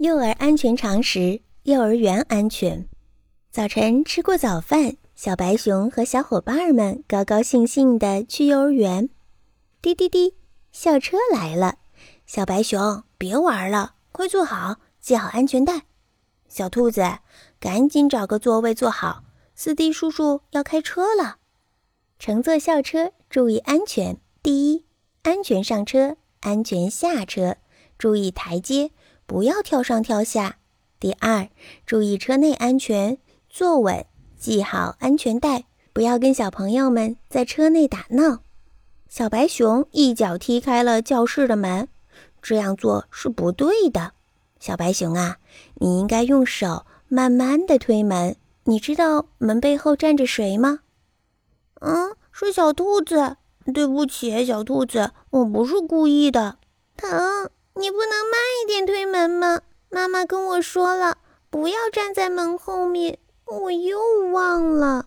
幼儿安全常识：幼儿园安全。早晨吃过早饭，小白熊和小伙伴们高高兴兴地去幼儿园。滴滴滴，校车来了。小白熊，别玩了，快坐好，系好安全带。小兔子，赶紧找个座位坐好，司机叔叔要开车了。乘坐校车注意安全：第一，安全上车，安全下车，注意台阶。不要跳上跳下。第二，注意车内安全，坐稳，系好安全带，不要跟小朋友们在车内打闹。小白熊一脚踢开了教室的门，这样做是不对的。小白熊啊，你应该用手慢慢的推门。你知道门背后站着谁吗？嗯，是小兔子。对不起，小兔子，我不是故意的。疼。你不能慢一点推门吗？妈妈跟我说了，不要站在门后面。我又忘了。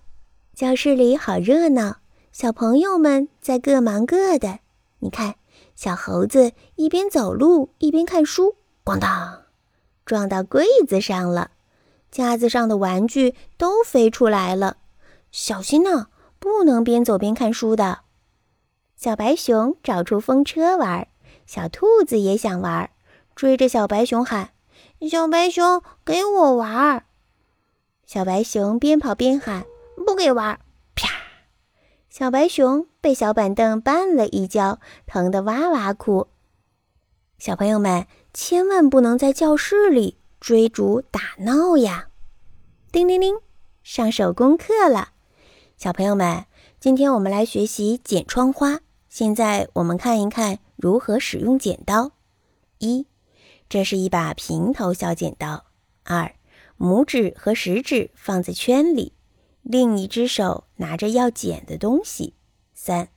教室里好热闹，小朋友们在各忙各的。你看，小猴子一边走路一边看书，咣当，撞到柜子上了，架子上的玩具都飞出来了。小心呐，不能边走边看书的。小白熊找出风车玩。小兔子也想玩，追着小白熊喊：“小白熊，给我玩！”小白熊边跑边喊：“不给玩！”啪！小白熊被小板凳绊了一跤，疼得哇哇哭。小朋友们千万不能在教室里追逐打闹呀！叮铃铃，上手工课了。小朋友们，今天我们来学习剪窗花。现在我们看一看。如何使用剪刀？一，这是一把平头小剪刀。二，拇指和食指放在圈里，另一只手拿着要剪的东西。三，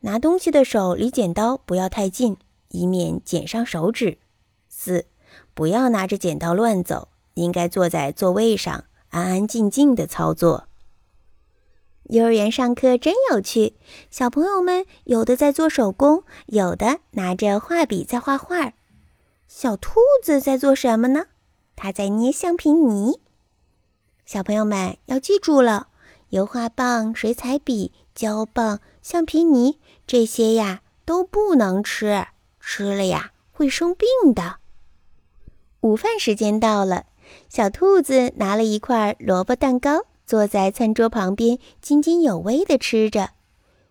拿东西的手离剪刀不要太近，以免剪伤手指。四，不要拿着剪刀乱走，应该坐在座位上，安安静静的操作。幼儿园上课真有趣，小朋友们有的在做手工，有的拿着画笔在画画。小兔子在做什么呢？它在捏橡皮泥。小朋友们要记住了，油画棒、水彩笔、胶棒、橡皮泥这些呀都不能吃，吃了呀会生病的。午饭时间到了，小兔子拿了一块萝卜蛋糕。坐在餐桌旁边，津津有味地吃着。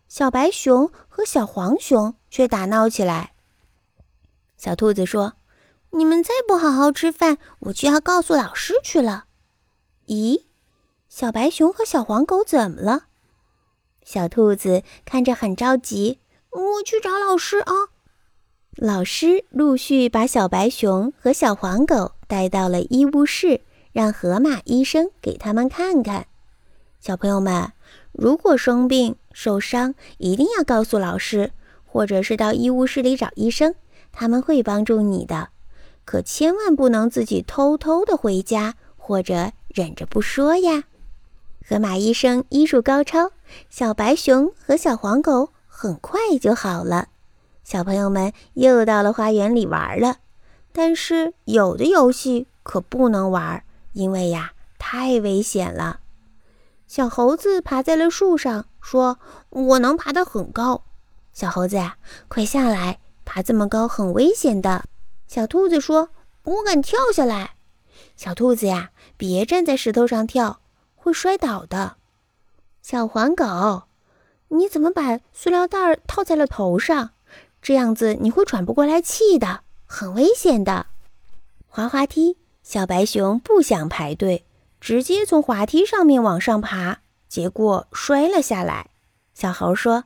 小白熊和小黄熊却打闹起来。小兔子说：“你们再不好好吃饭，我就要告诉老师去了。”咦，小白熊和小黄狗怎么了？小兔子看着很着急：“我去找老师啊！”老师陆续把小白熊和小黄狗带到了医务室。让河马医生给他们看看。小朋友们，如果生病受伤，一定要告诉老师，或者是到医务室里找医生，他们会帮助你的。可千万不能自己偷偷的回家，或者忍着不说呀。河马医生医术高超，小白熊和小黄狗很快就好了。小朋友们又到了花园里玩了，但是有的游戏可不能玩。因为呀，太危险了。小猴子爬在了树上，说：“我能爬得很高。”小猴子呀，快下来！爬这么高很危险的。小兔子说：“我敢跳下来。”小兔子呀，别站在石头上跳，会摔倒的。小黄狗，你怎么把塑料袋套在了头上？这样子你会喘不过来气的，很危险的。滑滑梯。小白熊不想排队，直接从滑梯上面往上爬，结果摔了下来。小猴说：“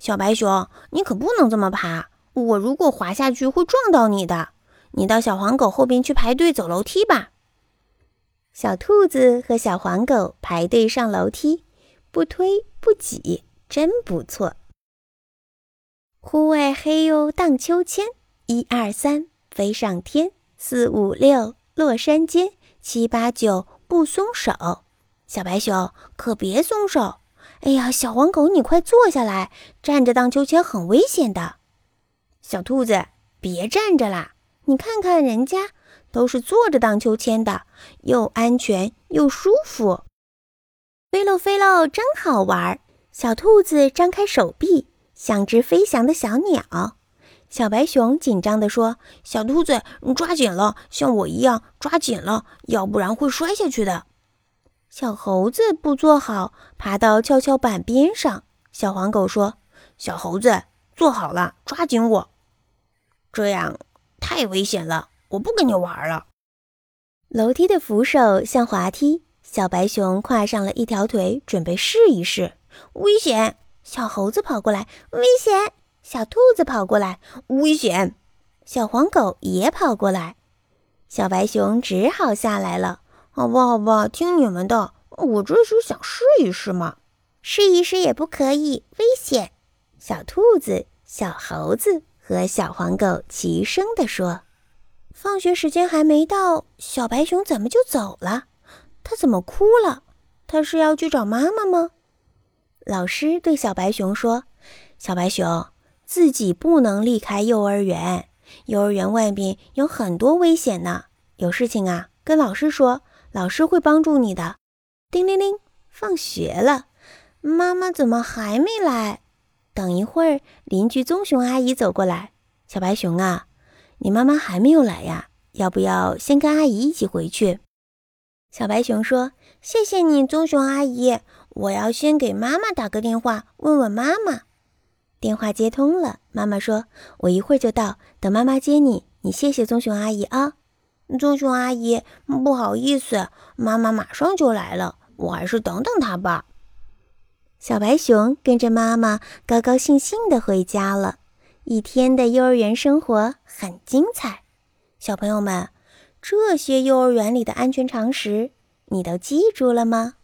小白熊，你可不能这么爬，我如果滑下去会撞到你的。你到小黄狗后边去排队走楼梯吧。”小兔子和小黄狗排队上楼梯，不推不挤，真不错。户外嘿呦荡秋千，一二三，飞上天，四五六。落山间，七八九不松手，小白熊可别松手！哎呀，小黄狗你快坐下来，站着荡秋千很危险的。小兔子别站着啦，你看看人家都是坐着荡秋千的，又安全又舒服。飞喽飞喽，真好玩！小兔子张开手臂，像只飞翔的小鸟。小白熊紧张地说：“小兔子，你抓紧了，像我一样抓紧了，要不然会摔下去的。”小猴子不坐好，爬到跷跷板边上。小黄狗说：“小猴子，坐好了，抓紧我。”这样太危险了，我不跟你玩了。楼梯的扶手像滑梯，小白熊跨上了一条腿，准备试一试。危险！小猴子跑过来，危险！小兔子跑过来，危险！小黄狗也跑过来，小白熊只好下来了。好吧，好吧，听你们的。我这是想试一试嘛。试一试也不可以，危险！小兔子、小猴子和小黄狗齐声地说。放学时间还没到，小白熊怎么就走了？它怎么哭了？它是要去找妈妈吗？老师对小白熊说：“小白熊。”自己不能离开幼儿园，幼儿园外面有很多危险呢。有事情啊，跟老师说，老师会帮助你的。叮铃铃，放学了，妈妈怎么还没来？等一会儿，邻居棕熊阿姨走过来。小白熊啊，你妈妈还没有来呀？要不要先跟阿姨一起回去？小白熊说：“谢谢你，棕熊阿姨，我要先给妈妈打个电话，问问妈妈。”电话接通了，妈妈说：“我一会儿就到，等妈妈接你。你谢谢棕熊阿姨啊，棕熊阿姨，不好意思，妈妈马上就来了，我还是等等她吧。”小白熊跟着妈妈高高兴兴地回家了。一天的幼儿园生活很精彩，小朋友们，这些幼儿园里的安全常识你都记住了吗？